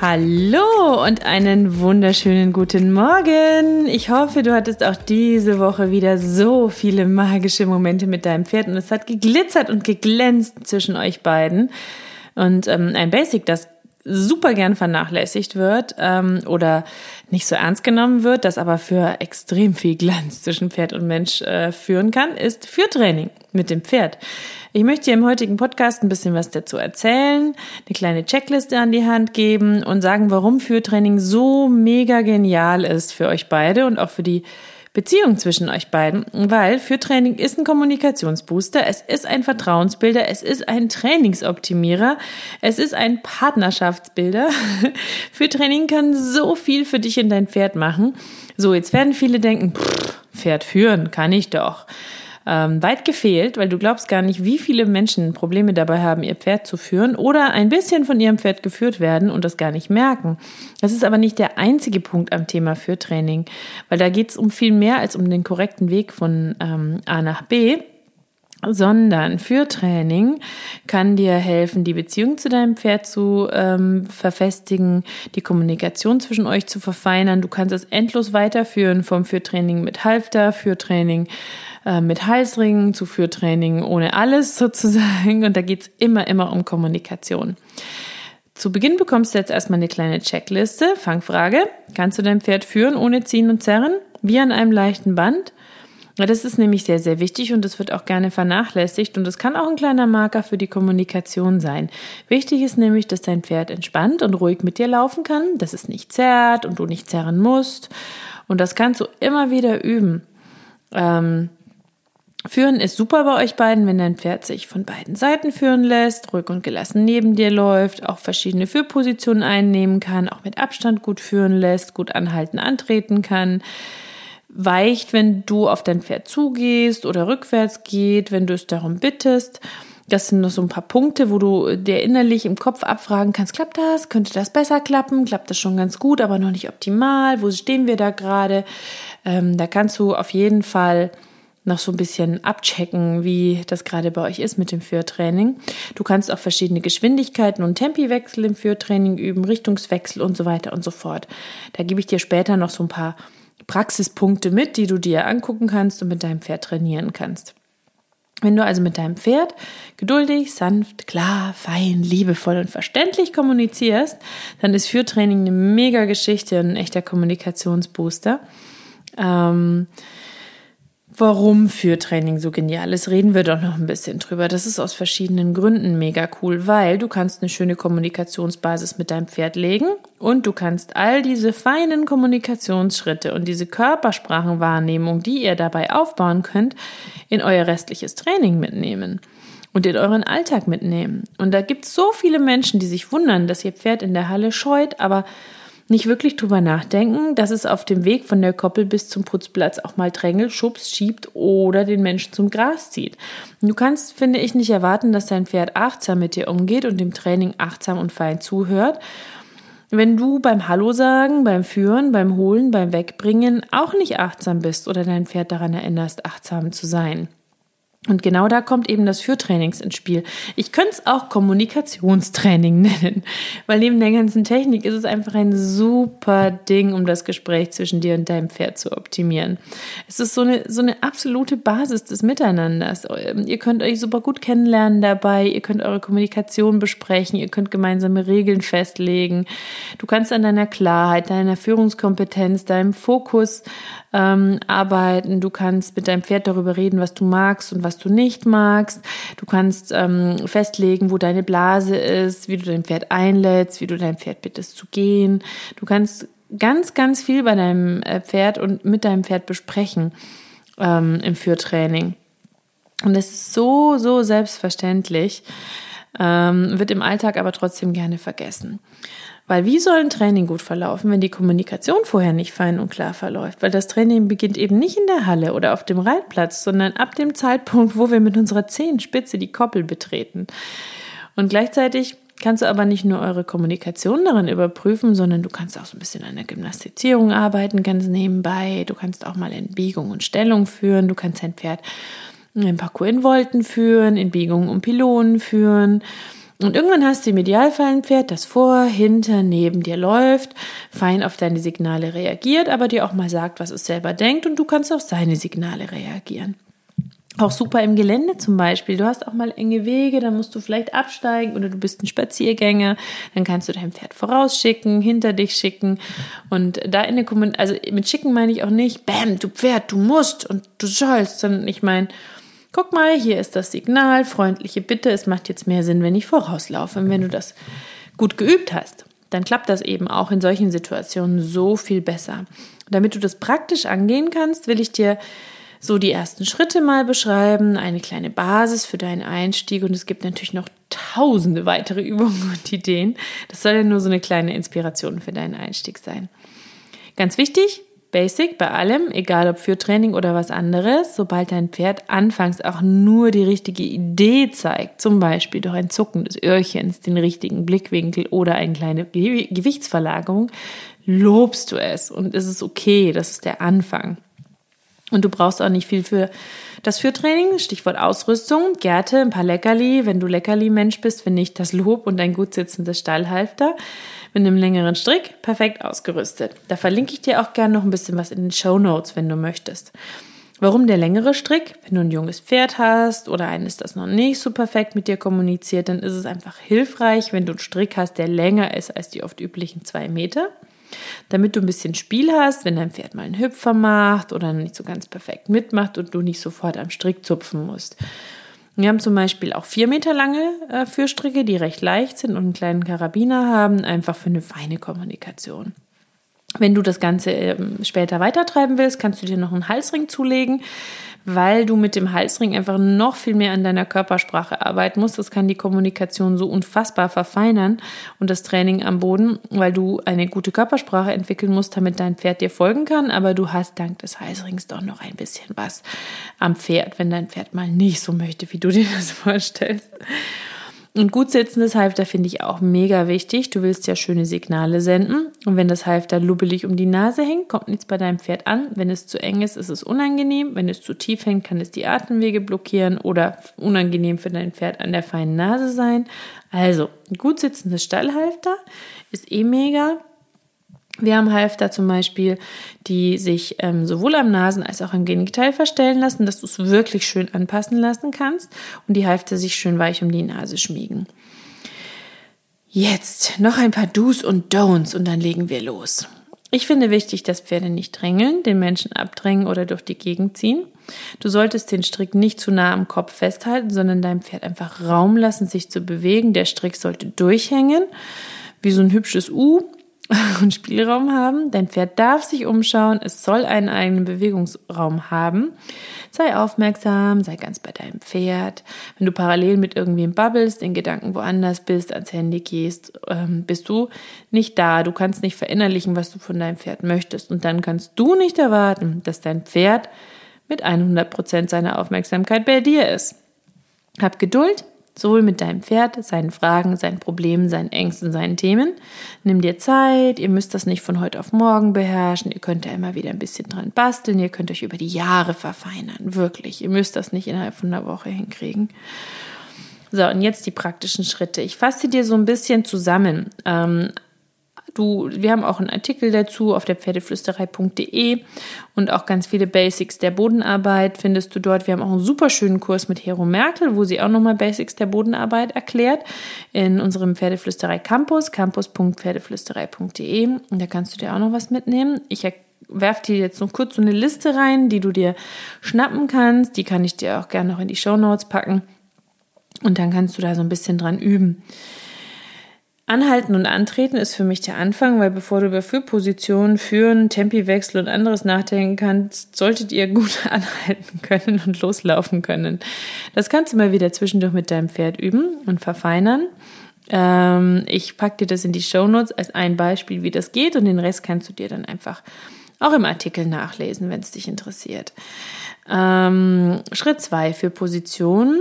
Hallo und einen wunderschönen guten Morgen. Ich hoffe, du hattest auch diese Woche wieder so viele magische Momente mit deinem Pferd und es hat geglitzert und geglänzt zwischen euch beiden. Und ähm, ein Basic, das super gern vernachlässigt wird ähm, oder nicht so ernst genommen wird, das aber für extrem viel Glanz zwischen Pferd und Mensch äh, führen kann, ist Führtraining mit dem Pferd. Ich möchte dir im heutigen Podcast ein bisschen was dazu erzählen, eine kleine Checkliste an die Hand geben und sagen, warum Führtraining so mega genial ist für euch beide und auch für die Beziehung zwischen euch beiden, weil Führtraining ist ein Kommunikationsbooster, es ist ein Vertrauensbilder, es ist ein Trainingsoptimierer, es ist ein Partnerschaftsbilder. Führtraining kann so viel für dich und dein Pferd machen. So, jetzt werden viele denken, pff, Pferd führen kann ich doch ähm, weit gefehlt, weil du glaubst gar nicht, wie viele Menschen Probleme dabei haben, ihr Pferd zu führen oder ein bisschen von ihrem Pferd geführt werden und das gar nicht merken. Das ist aber nicht der einzige Punkt am Thema Führtraining, weil da geht es um viel mehr als um den korrekten Weg von ähm, A nach B sondern für Training kann dir helfen, die Beziehung zu deinem Pferd zu ähm, verfestigen, die Kommunikation zwischen euch zu verfeinern. Du kannst es endlos weiterführen vom Führtraining mit Halfter, Führtraining äh, mit Halsringen zu Führtraining ohne alles sozusagen. Und da geht's immer, immer um Kommunikation. Zu Beginn bekommst du jetzt erstmal eine kleine Checkliste. Fangfrage. Kannst du dein Pferd führen ohne ziehen und zerren? Wie an einem leichten Band? Das ist nämlich sehr, sehr wichtig und das wird auch gerne vernachlässigt und es kann auch ein kleiner Marker für die Kommunikation sein. Wichtig ist nämlich, dass dein Pferd entspannt und ruhig mit dir laufen kann, dass es nicht zerrt und du nicht zerren musst. Und das kannst du immer wieder üben. Ähm, Führen ist super bei euch beiden, wenn dein Pferd sich von beiden Seiten führen lässt, ruhig und gelassen neben dir läuft, auch verschiedene Führpositionen einnehmen kann, auch mit Abstand gut führen lässt, gut anhalten, antreten kann, weicht, wenn du auf dein Pferd zugehst oder rückwärts geht, wenn du es darum bittest. Das sind noch so ein paar Punkte, wo du dir innerlich im Kopf abfragen kannst, klappt das? Könnte das besser klappen? Klappt das schon ganz gut, aber noch nicht optimal? Wo stehen wir da gerade? Ähm, da kannst du auf jeden Fall noch so ein bisschen abchecken, wie das gerade bei euch ist mit dem Führtraining. Du kannst auch verschiedene Geschwindigkeiten und Tempiwechsel im Führtraining üben, Richtungswechsel und so weiter und so fort. Da gebe ich dir später noch so ein paar Praxispunkte mit, die du dir angucken kannst und mit deinem Pferd trainieren kannst. Wenn du also mit deinem Pferd geduldig, sanft, klar, fein, liebevoll und verständlich kommunizierst, dann ist Führtraining eine mega Geschichte und ein echter Kommunikationsbooster. Ähm, Warum Führtraining so genial ist, reden wir doch noch ein bisschen drüber. Das ist aus verschiedenen Gründen mega cool, weil du kannst eine schöne Kommunikationsbasis mit deinem Pferd legen und du kannst all diese feinen Kommunikationsschritte und diese Körpersprachenwahrnehmung, die ihr dabei aufbauen könnt, in euer restliches Training mitnehmen und in euren Alltag mitnehmen. Und da gibt es so viele Menschen, die sich wundern, dass ihr Pferd in der Halle scheut, aber nicht wirklich drüber nachdenken, dass es auf dem Weg von der Koppel bis zum Putzplatz auch mal drängelt, schubst, schiebt oder den Menschen zum Gras zieht. Du kannst, finde ich, nicht erwarten, dass dein Pferd achtsam mit dir umgeht und dem Training achtsam und fein zuhört. Wenn du beim Hallo sagen, beim Führen, beim Holen, beim Wegbringen auch nicht achtsam bist oder dein Pferd daran erinnerst, achtsam zu sein. Und genau da kommt eben das Führtrainings ins Spiel. Ich könnte es auch Kommunikationstraining nennen, weil neben der ganzen Technik ist es einfach ein super Ding, um das Gespräch zwischen dir und deinem Pferd zu optimieren. Es ist so eine, so eine absolute Basis des Miteinanders. Ihr könnt euch super gut kennenlernen dabei, ihr könnt eure Kommunikation besprechen, ihr könnt gemeinsame Regeln festlegen. Du kannst an deiner Klarheit, deiner Führungskompetenz, deinem Fokus ähm, arbeiten. Du kannst mit deinem Pferd darüber reden, was du magst und was du nicht magst. Du kannst ähm, festlegen, wo deine Blase ist, wie du dein Pferd einlädst, wie du dein Pferd bittest zu gehen. Du kannst ganz, ganz viel bei deinem äh, Pferd und mit deinem Pferd besprechen ähm, im Führtraining. Und es ist so, so selbstverständlich. ähm, wird im Alltag aber trotzdem gerne vergessen. Weil wie soll ein Training gut verlaufen, wenn die Kommunikation vorher nicht fein und klar verläuft? Weil das Training beginnt eben nicht in der Halle oder auf dem Reitplatz, sondern ab dem Zeitpunkt, wo wir mit unserer Zehenspitze die Koppel betreten. Und gleichzeitig kannst du aber nicht nur eure Kommunikation darin überprüfen, sondern du kannst auch so ein bisschen an der Gymnastizierung arbeiten, ganz nebenbei. Du kannst auch mal in Biegung und Stellung führen. Du kannst dein Pferd in Parcours in Volten führen, in Biegungen und Pylonen führen. Und irgendwann hast du im Idealfall ein Pferd, das vor, hinter, neben dir läuft, fein auf deine Signale reagiert, aber dir auch mal sagt, was es selber denkt und du kannst auf seine Signale reagieren. Auch super im Gelände zum Beispiel. Du hast auch mal enge Wege, dann musst du vielleicht absteigen oder du bist ein Spaziergänger. Dann kannst du dein Pferd vorausschicken, hinter dich schicken. Und da in der Kommunikation, also mit schicken meine ich auch nicht, bam, du Pferd, du musst und du sollst, sondern ich meine, guck mal, hier ist das Signal, freundliche Bitte, es macht jetzt mehr Sinn, wenn ich vorauslaufe. Und wenn du das gut geübt hast, dann klappt das eben auch in solchen Situationen so viel besser. Damit du das praktisch angehen kannst, will ich dir so die ersten Schritte mal beschreiben, eine kleine Basis für deinen Einstieg und es gibt natürlich noch tausende weitere Übungen und Ideen. Das soll ja nur so eine kleine Inspiration für deinen Einstieg sein. Ganz wichtig, Basic bei allem, egal ob für Training oder was anderes, sobald dein Pferd anfangs auch nur die richtige Idee zeigt, zum Beispiel durch ein Zucken des Öhrchens, den richtigen Blickwinkel oder eine kleine Gewichtsverlagerung, lobst du es und es ist okay, das ist der Anfang. Und du brauchst auch nicht viel für das Führtraining, Stichwort Ausrüstung, Gärte, ein paar Leckerli, wenn du Leckerli-Mensch bist, wenn nicht das Lob und ein gut sitzendes Stallhalfter mit einem längeren Strick, perfekt ausgerüstet. Da verlinke ich dir auch gerne noch ein bisschen was in den Show Notes, wenn du möchtest. Warum der längere Strick? Wenn du ein junges Pferd hast oder eines, das noch nicht so perfekt mit dir kommuniziert, dann ist es einfach hilfreich, wenn du einen Strick hast, der länger ist als die oft üblichen zwei Meter damit du ein bisschen Spiel hast, wenn dein Pferd mal einen Hüpfer macht oder nicht so ganz perfekt mitmacht und du nicht sofort am Strick zupfen musst. Wir haben zum Beispiel auch vier Meter lange äh, Führstricke, die recht leicht sind und einen kleinen Karabiner haben, einfach für eine feine Kommunikation. Wenn du das Ganze ähm, später weitertreiben willst, kannst du dir noch einen Halsring zulegen weil du mit dem Halsring einfach noch viel mehr an deiner Körpersprache arbeiten musst. Das kann die Kommunikation so unfassbar verfeinern und das Training am Boden, weil du eine gute Körpersprache entwickeln musst, damit dein Pferd dir folgen kann. Aber du hast dank des Halsrings doch noch ein bisschen was am Pferd, wenn dein Pferd mal nicht so möchte, wie du dir das vorstellst. Und gut sitzendes Halfter finde ich auch mega wichtig. Du willst ja schöne Signale senden. Und wenn das Halfter lubbelig um die Nase hängt, kommt nichts bei deinem Pferd an. Wenn es zu eng ist, ist es unangenehm. Wenn es zu tief hängt, kann es die Atemwege blockieren oder unangenehm für dein Pferd an der feinen Nase sein. Also, gut sitzendes Stallhalfter ist eh mega. Wir haben Halfter zum Beispiel, die sich ähm, sowohl am Nasen- als auch am Genital verstellen lassen, dass du es wirklich schön anpassen lassen kannst und die Halfter sich schön weich um die Nase schmiegen. Jetzt noch ein paar Do's und Don'ts und dann legen wir los. Ich finde wichtig, dass Pferde nicht drängeln, den Menschen abdrängen oder durch die Gegend ziehen. Du solltest den Strick nicht zu nah am Kopf festhalten, sondern deinem Pferd einfach Raum lassen, sich zu bewegen. Der Strick sollte durchhängen, wie so ein hübsches U und Spielraum haben. Dein Pferd darf sich umschauen, es soll einen eigenen Bewegungsraum haben. Sei aufmerksam, sei ganz bei deinem Pferd. Wenn du parallel mit irgendwem babbelst, in Gedanken woanders bist, ans Handy gehst, ähm, bist du nicht da. Du kannst nicht verinnerlichen, was du von deinem Pferd möchtest. Und dann kannst du nicht erwarten, dass dein Pferd mit 100 Prozent seiner Aufmerksamkeit bei dir ist. Hab Geduld, Sowohl mit deinem Pferd, seinen Fragen, seinen Problemen, seinen Ängsten, seinen Themen. Nimm dir Zeit, ihr müsst das nicht von heute auf morgen beherrschen, ihr könnt da immer wieder ein bisschen dran basteln, ihr könnt euch über die Jahre verfeinern, wirklich. Ihr müsst das nicht innerhalb von einer Woche hinkriegen. So, und jetzt die praktischen Schritte. Ich fasse dir so ein bisschen zusammen. Ähm, Du, wir haben auch einen Artikel dazu auf der Pferdeflüsterei.de und auch ganz viele Basics der Bodenarbeit findest du dort. Wir haben auch einen super schönen Kurs mit Hero Merkel, wo sie auch nochmal Basics der Bodenarbeit erklärt in unserem Pferdeflüsterei Campus, campus.pferdeflüsterei.de. Und da kannst du dir auch noch was mitnehmen. Ich werfe dir jetzt noch kurz so eine Liste rein, die du dir schnappen kannst. Die kann ich dir auch gerne noch in die Show Notes packen. Und dann kannst du da so ein bisschen dran üben. Anhalten und Antreten ist für mich der Anfang, weil bevor du über Führpositionen, Führen, Tempiwechsel und anderes nachdenken kannst, solltet ihr gut anhalten können und loslaufen können. Das kannst du mal wieder zwischendurch mit deinem Pferd üben und verfeinern. Ähm, ich packe dir das in die Show Notes als ein Beispiel, wie das geht und den Rest kannst du dir dann einfach auch im Artikel nachlesen, wenn es dich interessiert. Ähm, Schritt zwei für Positionen.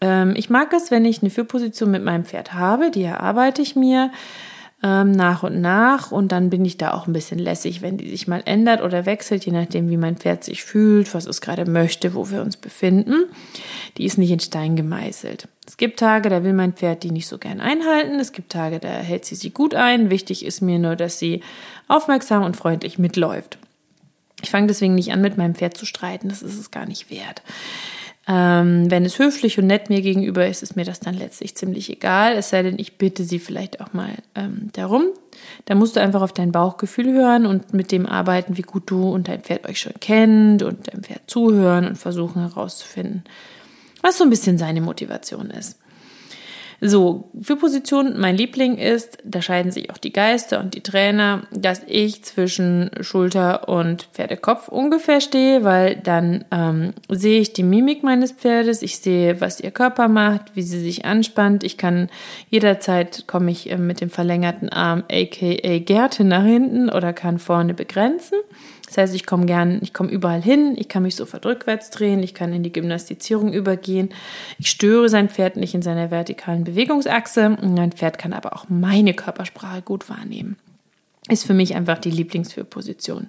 Ähm, ich mag es, wenn ich eine Führposition mit meinem Pferd habe, die erarbeite ich mir ähm, nach und nach und dann bin ich da auch ein bisschen lässig, wenn die sich mal ändert oder wechselt, je nachdem, wie mein Pferd sich fühlt, was es gerade möchte, wo wir uns befinden. Die ist nicht in Stein gemeißelt. Es gibt Tage, da will mein Pferd die nicht so gern einhalten. Es gibt Tage, da hält sie sie gut ein. Wichtig ist mir nur, dass sie aufmerksam und freundlich mitläuft. Ich fange deswegen nicht an, mit meinem Pferd zu streiten. Das ist es gar nicht wert. Ähm, wenn es höflich und nett mir gegenüber ist, ist mir das dann letztlich ziemlich egal. Es sei denn, ich bitte sie vielleicht auch mal ähm, darum. Da musst du einfach auf dein Bauchgefühl hören und mit dem arbeiten, wie gut du und dein Pferd euch schon kennt und deinem Pferd zuhören und versuchen herauszufinden, was so ein bisschen seine Motivation ist. So, für Position, mein Liebling ist, da scheiden sich auch die Geister und die Trainer, dass ich zwischen Schulter und Pferdekopf ungefähr stehe, weil dann ähm, sehe ich die Mimik meines Pferdes, ich sehe, was ihr Körper macht, wie sie sich anspannt. Ich kann jederzeit komme ich äh, mit dem verlängerten Arm, aka Gerte, nach hinten oder kann vorne begrenzen. Das heißt, ich komme gern, ich komme überall hin, ich kann mich sofort rückwärts drehen, ich kann in die Gymnastizierung übergehen. Ich störe sein Pferd nicht in seiner vertikalen Bewegungsachse und mein Pferd kann aber auch meine Körpersprache gut wahrnehmen ist für mich einfach die Lieblingsführposition.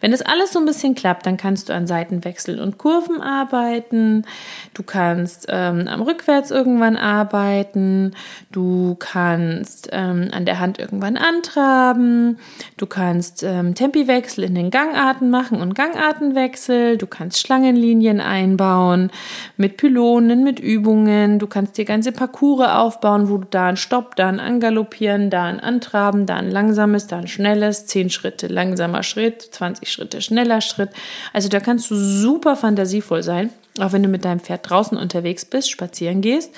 Wenn das alles so ein bisschen klappt, dann kannst du an Seitenwechseln und Kurven arbeiten. Du kannst ähm, am Rückwärts irgendwann arbeiten. Du kannst ähm, an der Hand irgendwann antraben. Du kannst ähm, Tempiwechsel in den Gangarten machen und Gangartenwechsel. Du kannst Schlangenlinien einbauen mit Pylonen, mit Übungen. Du kannst dir ganze Parcours aufbauen, wo du da einen Stopp, da ein Angaloppieren, da ein Antraben, da ein langsames, da schnelles, 10 Schritte langsamer Schritt, 20 Schritte schneller Schritt. Also da kannst du super fantasievoll sein, auch wenn du mit deinem Pferd draußen unterwegs bist, spazieren gehst.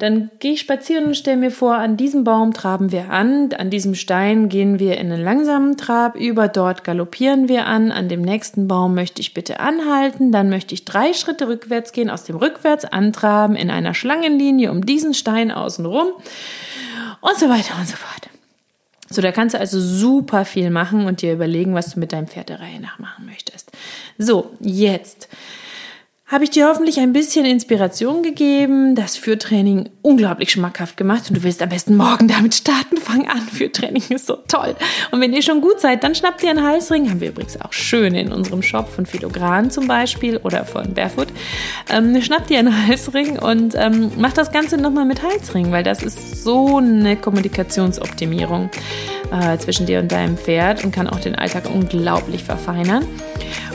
Dann gehe ich spazieren und stelle mir vor, an diesem Baum traben wir an, an diesem Stein gehen wir in einen langsamen Trab über, dort galoppieren wir an, an dem nächsten Baum möchte ich bitte anhalten, dann möchte ich drei Schritte rückwärts gehen, aus dem Rückwärts antraben, in einer Schlangenlinie um diesen Stein außenrum und so weiter und so fort. So, da kannst du also super viel machen und dir überlegen, was du mit deinem Pferd der Reihe nach machen möchtest. So, jetzt habe ich dir hoffentlich ein bisschen Inspiration gegeben, das Führtraining unglaublich schmackhaft gemacht und du willst am besten morgen damit starten. Fang an, Führtraining ist so toll. Und wenn ihr schon gut seid, dann schnappt ihr einen Halsring. Haben wir übrigens auch schön in unserem Shop von Philogran zum Beispiel oder von Barefoot. Ähm, schnappt ihr einen Halsring und ähm, macht das Ganze nochmal mit Halsring, weil das ist so eine Kommunikationsoptimierung äh, zwischen dir und deinem Pferd und kann auch den Alltag unglaublich verfeinern.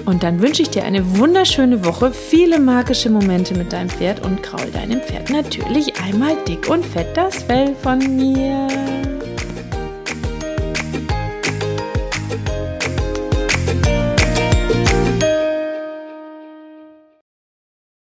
Und dann wünsche ich dir eine wunderschöne Woche, viele magische Momente mit deinem Pferd und kraul deinem Pferd natürlich einmal dick und fett das Fell von mir.